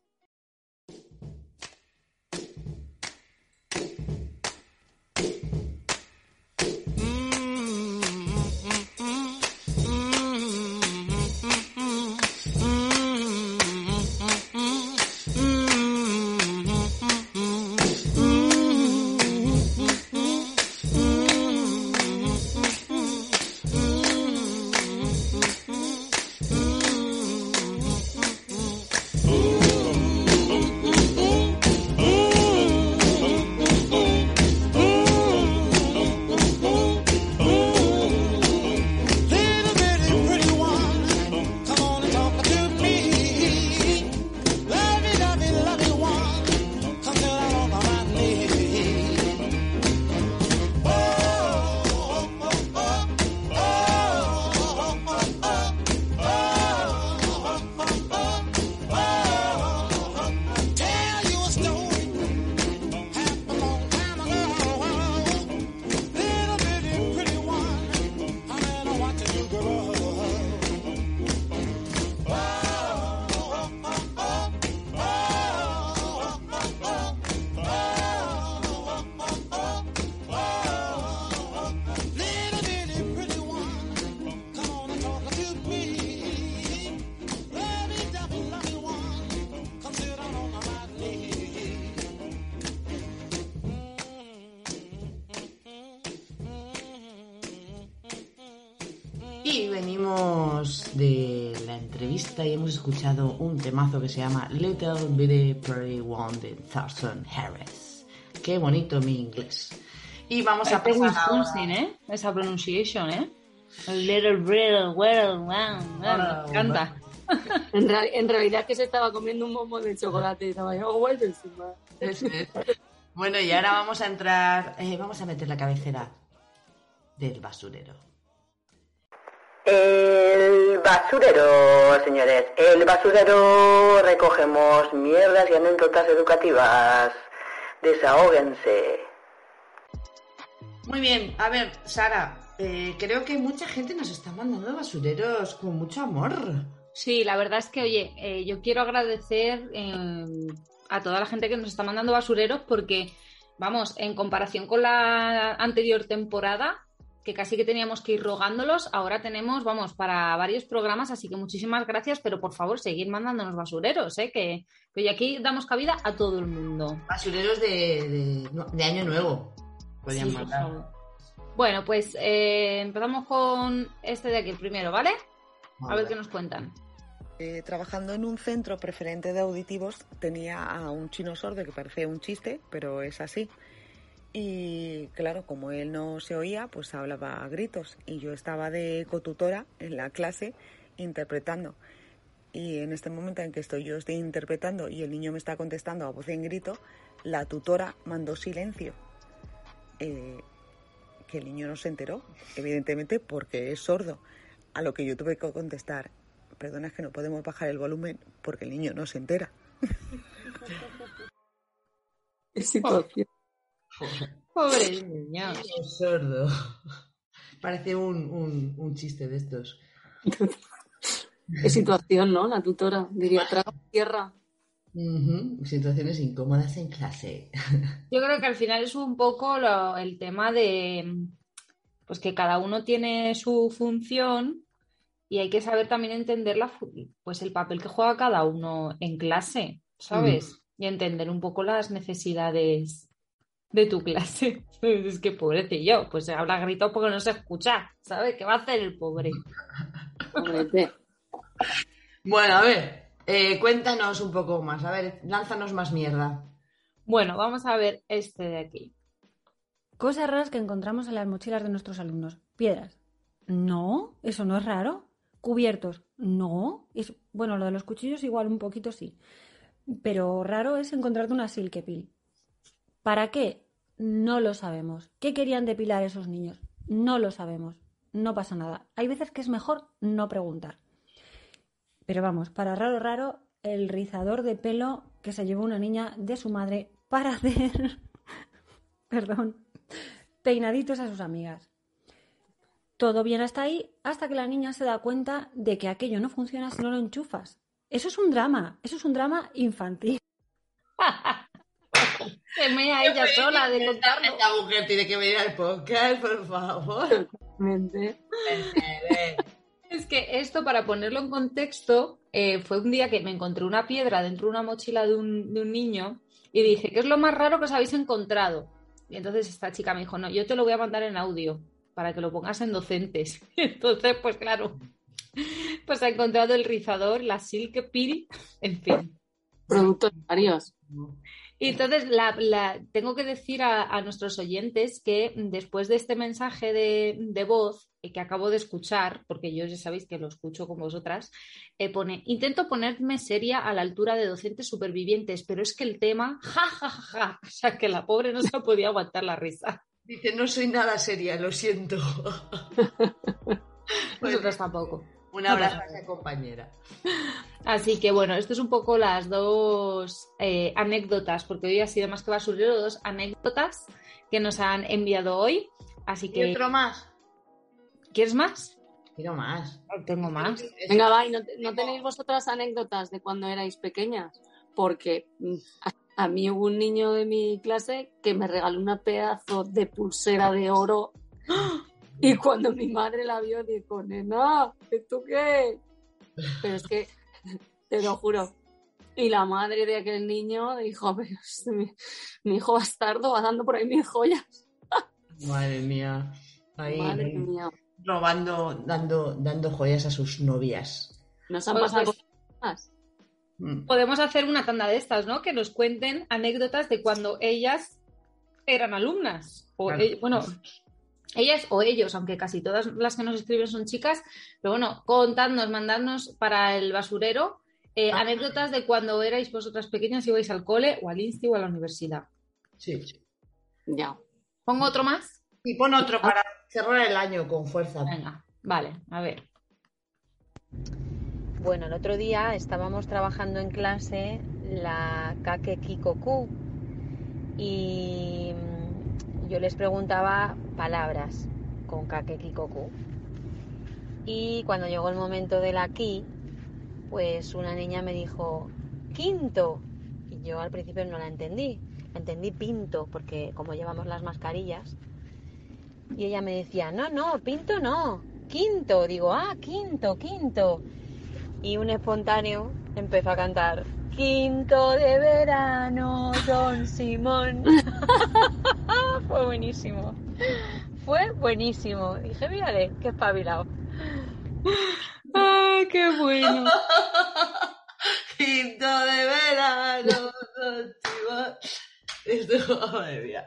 Y hemos escuchado un temazo que se llama Little Bitty Pretty One de Thurston Harris. Qué bonito mi inglés. Y vamos a pasar Wisconsin, ¿eh? Esa pronunciación, ¿eh? Little Bitty Well, Me encanta. <laughs> En, en, realidad que se estaba comiendo un bombo de chocolate y estaba yo, oh, Bueno, y ahora vamos a entrar, eh, vamos a meter la cabecera del basurero. El basurero, señores. El basurero recogemos mierdas y anécdotas educativas. Desahóguense. Muy bien, a ver, Sara, eh, creo que mucha gente nos está mandando basureros con mucho amor. Sí, la verdad es que, oye, eh, yo quiero agradecer eh, a toda la gente que nos está mandando basureros porque, vamos, en comparación con la anterior temporada, que casi que teníamos que ir rogándolos. Ahora tenemos, vamos, para varios programas, así que muchísimas gracias, pero por favor, seguir mandándonos basureros, ¿eh? que, que aquí damos cabida a todo el mundo. Basureros de, de, Año Nuevo. Podrían mandar. Bueno, pues eh, empezamos con este de aquí primero, ¿vale? A ver qué nos cuentan. Eh, trabajando en un centro preferente de auditivos tenía a un chino sordo que parece un chiste, pero es así. Y claro, como él no se oía, pues hablaba a gritos. Y yo estaba de cotutora en la clase interpretando. Y en este momento en que estoy yo estoy interpretando y el niño me está contestando a voz en grito, la tutora mandó silencio. Eh, que el niño no se enteró, evidentemente porque es sordo. A lo que yo tuve que contestar, perdona, es que no podemos bajar el volumen porque el niño no se entera. <laughs> Pobre <laughs> niño. sordo. Parece un, un, chiste de estos. <laughs> Qué situación, ¿no? La tutora diría, traga tierra. Situaciones incómodas en clase. <laughs> Yo creo que al final es un poco el tema de pues que cada uno tiene su función y hay que saber también entender la, pues el papel que juega cada uno en clase, ¿sabes? Y entender un poco las necesidades de tu clase. <laughs> Es que pobrecillo, pues se habla grito porque no se escucha, ¿sabes? ¿Qué va a hacer el pobre? bueno, a ver, eh, cuéntanos un poco más, a ver, lánzanos más mierda. Bueno, vamos a ver este de aquí. Cosas raras que encontramos en las mochilas de nuestros alumnos. Piedras. No, eso no es raro. Cubiertos. No. Es... Bueno, lo de los cuchillos igual un poquito sí. Pero raro es encontrarte una silkepil. ¿Para qué? No lo sabemos. ¿Qué querían depilar esos niños? No lo sabemos. No pasa nada. Hay veces que es mejor no preguntar. Pero vamos, para raro, raro, el rizador de pelo que se llevó una niña de su madre para <laughs> hacer, perdón, peinaditos a sus amigas. Todo bien hasta ahí, hasta que la niña se da cuenta de que aquello no funciona si no lo enchufas. Eso es un drama, eso es un drama infantil. <laughs> Se mea ella sola de contarlo. Esta mujer tiene que venir al podcast, por favor. Es que esto, para ponerlo en contexto, eh, fue un día que me encontré una piedra dentro de una mochila de un, de un niño y dije, ¿qué es lo más raro que os habéis encontrado? Y entonces esta chica me dijo, no, yo te lo voy a mandar en audio para que lo pongas en docentes. <laughs> Entonces, pues claro, pues ha encontrado el rizador, la silk pill, en fin. Productos varios. Y entonces la, tengo que decir a, nuestros oyentes que después de este mensaje de, voz eh, que acabo de escuchar, porque yo ya sabéis que lo escucho con vosotras, eh, pone, intento ponerme seria a la altura de docentes supervivientes, pero es que el tema, ja, ja, ja, ja, <laughs> o sea, que la pobre no se podía aguantar la risa. Dice, no soy nada seria, lo siento. <laughs> Nosotros tampoco. Un abrazo a esa compañera. Así que bueno, esto es un poco las dos eh, anécdotas, porque hoy ha sido más que basurero, dos anécdotas que nos han enviado hoy. Así que. ¿Y otro más? ¿Quieres más? Quiero más. Tengo más. Venga, va, ¿y no, no tenéis vosotras anécdotas de cuando erais pequeñas? Porque mm, a mí hubo un niño de mi clase que me regaló una pedazo de pulsera de oro. Y cuando mi madre la vio, dijo, nena, ¿esto qué? Pero es que, te lo juro. Y la madre de aquel niño dijo, pero mi, mi hijo bastardo va dando por ahí mis joyas. Madre mía. Ahí, Madre mía. Robando, dando, dando joyas a sus novias. Nos han pasado cosas. Mm. Podemos hacer una tanda de estas, ¿no? Que nos cuenten anécdotas de cuando ellas eran alumnas. O bueno, ellas o ellos, aunque casi todas las que nos escriben son chicas, pero bueno, contadnos, mandadnos para el basurero eh, ah. anécdotas de cuando erais vosotras pequeñas y ibais al cole o al insti o a la universidad. Sí. Ya. ¿Pongo otro más? Y pon otro para cerrar el año con fuerza. Venga, vale, a ver. Bueno, el otro día estábamos trabajando en clase la Kake Kikoku y yo les preguntaba palabras con Kake Kikoku. Y cuando llegó el momento de la Ki, pues una niña me dijo quinto y yo al principio no la entendí. entendí pinto porque como llevamos las mascarillas Y ella me decía, no, no, pinto no, quinto. Digo, ah, quinto, quinto. Y un espontáneo empezó a cantar, quinto de verano, don Simón. <laughs> Fue buenísimo. Fue buenísimo. Dije, mírale, qué espabilado. ¡Ah, qué bueno! <laughs> Quinto de verano, don Simón. Esto, <laughs> madre mía.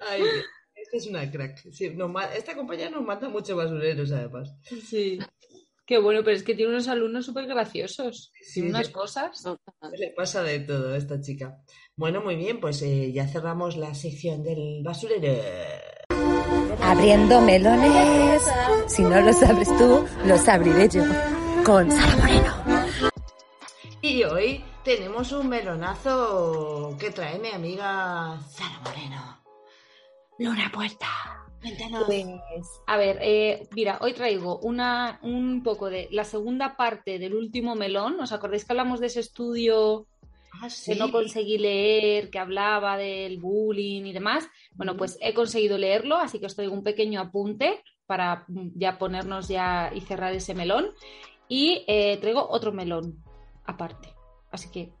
Ay, esta es una crack. Sí, nos ma- esta compañía nos manda muchos basureros, además. Sí. Qué bueno, pero es que tiene unos alumnos súper graciosos. Sí, Tiene unas sí. cosas. Le pasa de todo a esta chica. Bueno, muy bien, pues eh, ya cerramos la sección del basurero. Abriendo melones. Si no los abres tú, los abriré yo. Con Sara Moreno. Y hoy tenemos un melonazo que trae mi amiga Sara Moreno. Luna Puerta. Cuéntanos. Pues, a ver, eh, mira, hoy traigo una, un poco de la segunda parte del último melón. ¿Os acordáis que hablamos de ese estudio Ah, que no conseguí leer, que hablaba del bullying y demás? Bueno, pues he conseguido leerlo, así que os traigo un pequeño apunte para mm, ya ponernos ya y cerrar ese melón. Y eh, traigo otro melón aparte. Así que,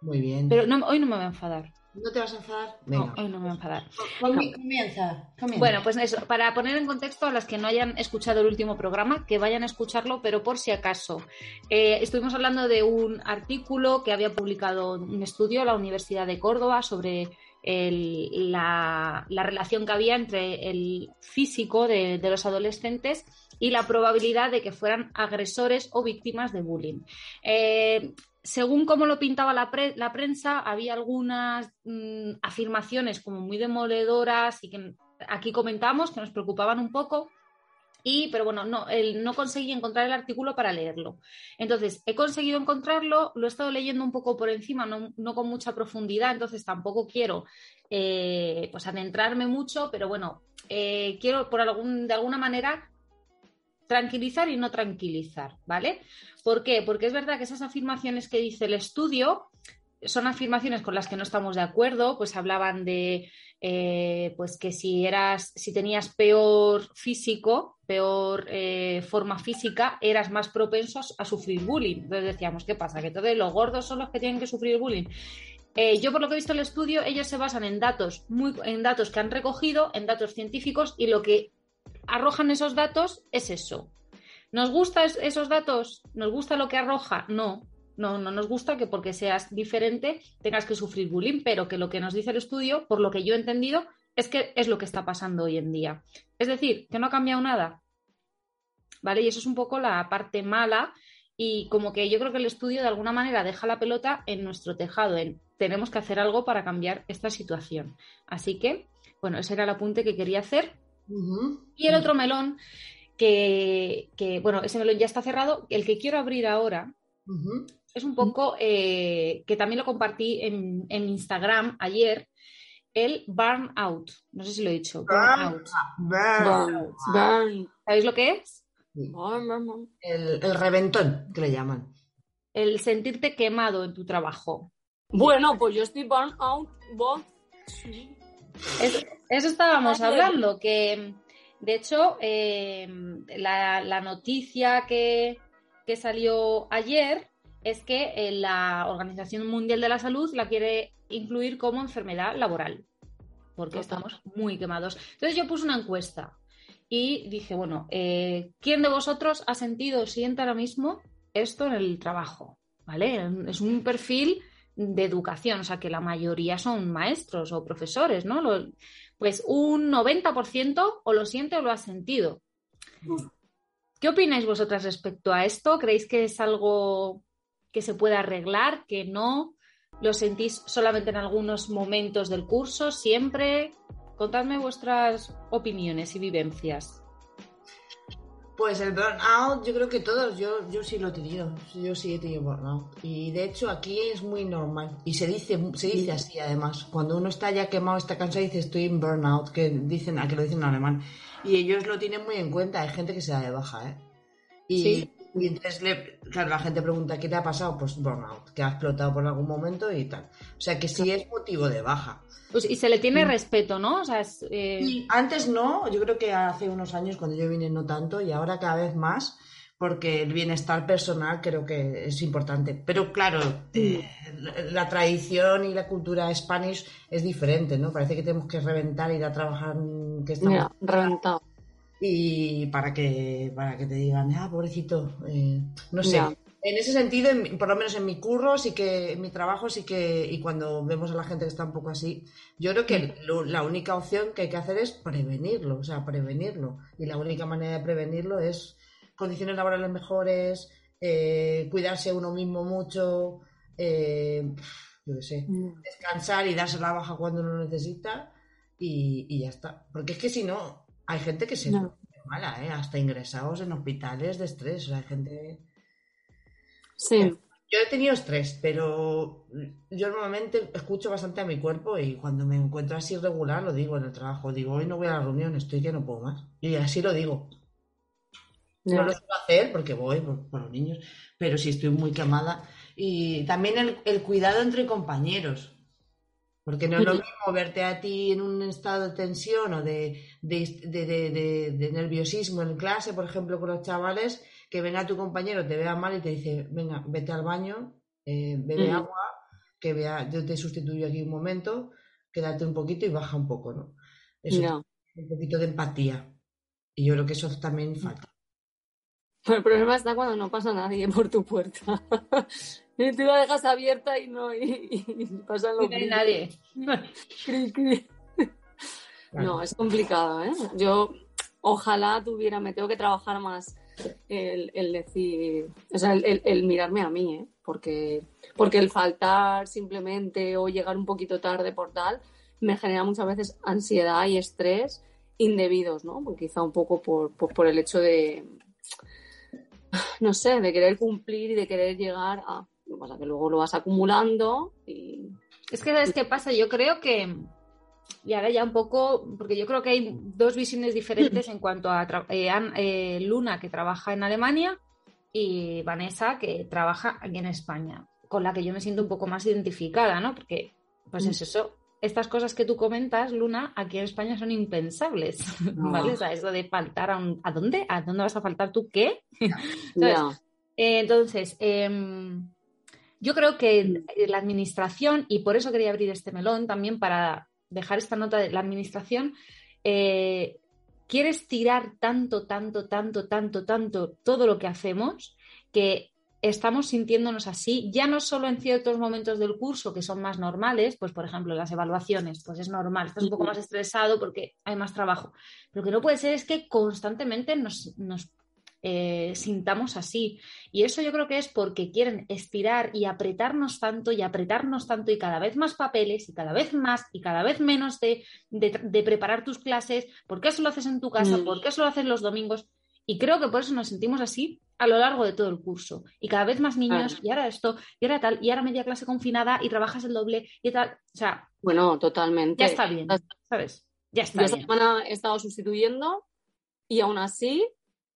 Muy bien. pero no, hoy no me voy a enfadar. ¿No te vas a enfadar? No, hoy no me voy a enfadar. Comi- Comienza, comienza. Bueno, pues eso, para poner en contexto a las que no hayan escuchado el último programa, que vayan a escucharlo, pero por si acaso. Eh, estuvimos hablando de un artículo que había publicado un estudio la Universidad de Córdoba sobre el- la, la relación que había entre el físico de, de los adolescentes y la probabilidad de que fueran agresores o víctimas de bullying. Eh, según cómo lo pintaba la, pre- la prensa, había algunas mm, afirmaciones como muy demoledoras y que aquí comentamos que nos preocupaban un poco. Y, pero bueno, no, conseguí encontrar el artículo para leerlo. Entonces, he conseguido encontrarlo, lo he estado leyendo un poco por encima, no, no con mucha profundidad, entonces tampoco quiero eh, pues adentrarme mucho, pero bueno, eh, quiero por algún, de alguna manera tranquilizar y no tranquilizar, ¿vale? ¿Por qué? Porque es verdad que esas afirmaciones que dice el estudio son afirmaciones con las que no estamos de acuerdo, pues hablaban de eh, pues que si eras, si tenías peor físico, peor eh, forma física, eras más propenso a, sufrir bullying. Entonces decíamos, ¿qué pasa? Que entonces los gordos son los que tienen que sufrir bullying. Eh, yo, por lo que he visto el estudio, ellos se basan en datos, muy, en datos que han recogido, en datos científicos, y lo que arrojan esos datos es eso. ¿Nos gustan es- esos datos? ¿Nos gusta lo que arroja? No. No, no nos gusta que porque seas diferente tengas que sufrir bullying, pero que lo que nos dice el estudio, por lo que yo he entendido, es que es lo que está pasando hoy en día. Es decir, que no ha cambiado nada. ¿Vale? Y eso es un poco la parte mala y como que yo creo que el estudio de alguna manera deja la pelota en nuestro tejado, en tenemos que hacer algo para cambiar esta situación. Así que, bueno, ese era el apunte que quería hacer. Y el otro melón, que, que, bueno, ese melón ya está cerrado, el que quiero abrir ahora es un poco, eh, que también lo compartí en, en Instagram ayer, el burnout. No sé si lo he dicho. Burnout. Burn. Burn. ¿Sabéis lo que es? El, el reventón, que le llaman. El sentirte quemado en tu trabajo. Bueno, pues yo estoy burn out. burn- sí. Eso, eso estábamos hablando, que de hecho eh, la, la noticia que, que salió ayer es que eh, la Organización Mundial de la Salud la quiere incluir como enfermedad laboral, porque estamos muy quemados. Entonces yo puse una encuesta y dije, bueno, eh, ¿quién de vosotros ha sentido o siente ahora mismo esto en el trabajo? ¿Vale? Es un perfil de educación, o sea que la mayoría son maestros o profesores, ¿no? Lo- pues un 90% o lo siente o lo ha sentido. ¿Qué opináis vosotras respecto a esto? ¿Creéis que es algo que se puede arreglar, que no? ¿Lo sentís solamente en algunos momentos del curso, siempre? Contadme vuestras opiniones y vivencias. Pues el burnout, yo creo que todos, yo, yo sí lo he tenido, yo sí he tenido burnout. Y de hecho aquí es muy normal. Y se dice, se dice así además. Cuando uno está ya quemado, está cansado, dice estoy en burnout, que dicen, a que lo dicen en alemán. Y ellos lo tienen muy en cuenta, hay gente que se da de baja, ¿eh? Y, Sí. Y entonces, le, claro, la gente pregunta, ¿qué te ha pasado? Pues burnout, que ha explotado por algún momento y tal. O sea, que sí es motivo de baja. Pues, y se le tiene respeto, ¿no? O sea, es, eh, Y antes no, yo creo que hace unos años cuando yo vine no tanto y ahora cada vez más, porque el bienestar personal creo que es importante. Pero claro, eh, la, tradición y la cultura Spanish es diferente, ¿no? Parece que tenemos que reventar, ir a trabajar, que estamos Mira, reventado. Y para que para que te digan, ah, pobrecito, eh, no sé. En ese sentido, en por lo menos en mi curro, sí que, en mi trabajo, sí que, y cuando vemos a la gente que está un poco así, yo creo que lo- la única opción que hay que hacer es prevenirlo, o sea, prevenirlo. Y la única manera de prevenirlo es condiciones laborales mejores, eh, cuidarse uno mismo mucho, eh, yo qué sé, descansar y darse la baja cuando uno necesita y, y ya está. Porque es que si no, hay gente que se No. mala, ¿eh? hasta ingresados en hospitales de estrés. O sea, hay gente. Sí. Yo he tenido estrés, pero yo normalmente escucho bastante a mi cuerpo y cuando me encuentro así irregular lo digo en el trabajo. Digo, hoy no voy a la reunión, estoy que no puedo más. Y así lo digo. No lo suelo hacer porque voy por, por los niños, pero sí estoy muy quemada. Y también el, el cuidado entre compañeros. Porque no es lo mismo verte a ti en un estado de tensión o de, de, de- de- nerviosismo en clase, por ejemplo, con los chavales, que venga tu compañero, te vea mal y te dice, venga, vete al baño, eh, bebe agua, que vea, yo te sustituyo aquí un momento, quédate un poquito y baja un poco, ¿no? Eso, Ya. un poquito de empatía. Y yo creo que eso también falta. Pero el problema está cuando no pasa nadie por tu puerta. <laughs> y tú la dejas abierta y no, y, y pasan los no hay nadie. No, es complicado, ¿eh? Yo ojalá tuviera, me tengo que trabajar más el, el decir, o sea, el, el- el mirarme a mí, ¿eh? Porque, porque el faltar simplemente o llegar un poquito tarde por tal me genera muchas veces ansiedad y estrés indebidos, ¿no? Porque quizá un poco por, por, por el hecho de, no sé, de querer cumplir y de querer llegar a... Lo que pasa es que luego lo vas acumulando y... Es que, ¿sabes qué pasa? Yo creo que, y ahora ya un poco, porque yo creo que hay dos visiones diferentes en cuanto a eh, eh, Luna, que trabaja en Alemania, y Vanessa, que trabaja aquí en España, con la que yo me siento un poco más identificada, ¿no? Porque, pues es eso, estas cosas que tú comentas, Luna, aquí en España son impensables, No. ¿vale? O sea, eso de faltar a un... ¿A dónde? ¿A dónde vas a faltar tú qué? <laughs> Eh, entonces, em, yo creo que la administración, y por eso quería abrir este melón también para dejar esta nota de la administración, eh, quiere estirar tanto, tanto, tanto, tanto, tanto todo lo que hacemos que estamos sintiéndonos así, ya no solo en ciertos momentos del curso que son más normales, pues por ejemplo las evaluaciones, pues es normal, estás un poco más estresado porque hay más trabajo, pero lo que no puede ser es que constantemente nos, nos eh, sintamos así. Y eso yo creo que es porque quieren estirar y apretarnos tanto y apretarnos tanto y cada vez más papeles y cada vez más y cada vez menos de, de, de preparar tus clases. ¿Por qué eso lo haces en tu casa? ¿Por qué eso lo haces los domingos? Y creo que por eso nos sentimos así a lo largo de todo el curso. Y cada vez más niños, y ahora esto, y ahora tal, y ahora media clase confinada y trabajas el doble y tal. O sea, Bueno, totalmente. ya está bien, ¿sabes? Ya está Yo esta bien. semana he estado sustituyendo y aún así,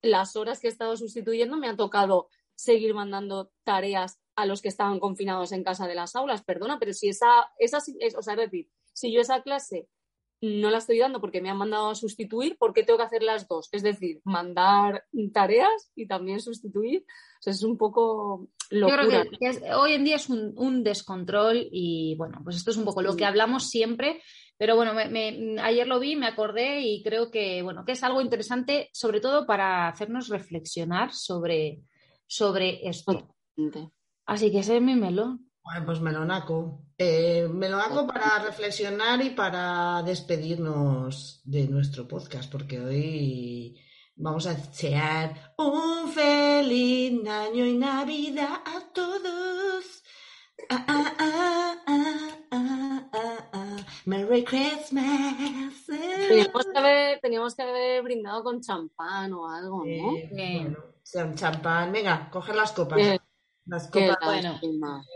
las horas que he estado sustituyendo me ha tocado seguir mandando tareas a los que estaban confinados en casa de las aulas. Perdona, pero si esa, esa es, o sea, es decir, si yo esa clase no la estoy dando porque me han mandado a sustituir, ¿por qué tengo que hacer las dos? Es decir, mandar tareas y también sustituir. O sea, es un poco Yo locura. creo que, que es- hoy en día es un, un descontrol y bueno, pues esto es un poco lo que hablamos siempre, pero bueno, me- me- ayer lo vi, me acordé y creo que bueno, que es algo interesante, sobre todo para hacernos reflexionar sobre, sobre esto. Así que ese es mi melón. Bueno, pues melonaco. Eh, melonaco para reflexionar y para despedirnos de nuestro podcast, porque hoy vamos a desear un feliz año y Navidad a todos. Ah, ah, ah, ah, ah, ah, ah. Merry Christmas. Teníamos que, haber, teníamos que haber brindado con champán o algo, ¿no? Eh, bueno, sea champán. Venga, coger las copas. Las copas. Bueno,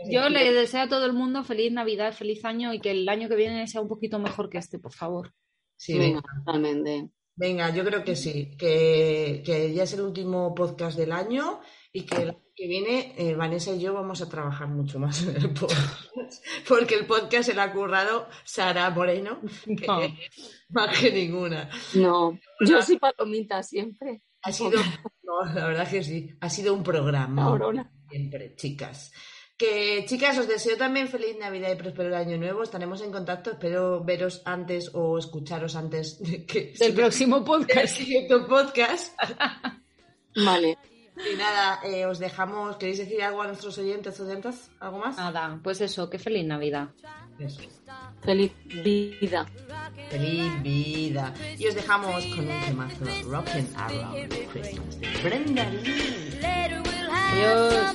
Yo le deseo a todo el mundo feliz Navidad, feliz año y que el año que viene sea un poquito mejor que este, por favor. Sí, Venga, venga. totalmente. Venga, yo creo que sí, que, que ya es el último podcast del año y que el año que viene eh, Vanessa y yo vamos a trabajar mucho más en el <laughs> podcast, porque el podcast se le ha currado Sara Moreno, que No. más que ninguna. No, yo soy palomita siempre. Ha sido, no, la verdad que sí, ha sido un programa. Siempre, chicas. Que chicas, os deseo también feliz Navidad y próspero año nuevo. Estaremos en contacto. Espero veros antes o escucharos antes de que Del próximo del podcast. siguiente podcast. Vale. Y nada, eh, os dejamos. ¿Queréis decir algo a nuestros oyentes, oyentes? ¿Algo más? Nada, pues eso, qué feliz Navidad. Eso. Feliz vida. Feliz vida. Y os dejamos con un temazo Rockin' Around Christmas de Brenda Lee. Adiós.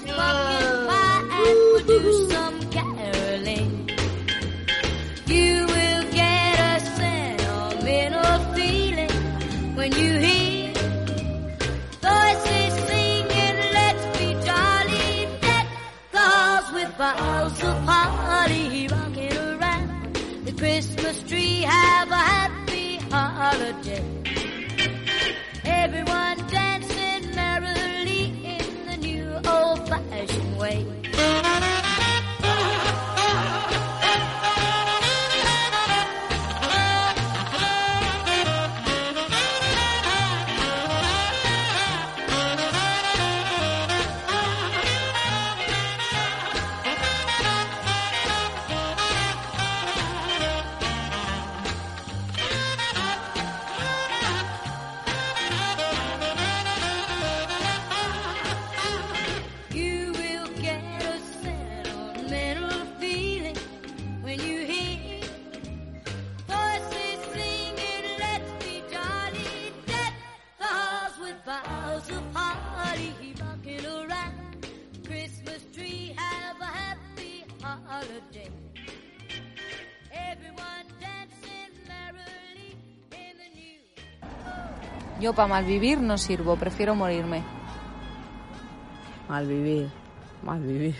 Yo para malvivir no sirvo, prefiero morirme. Malvivir, malvivir,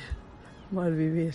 malvivir.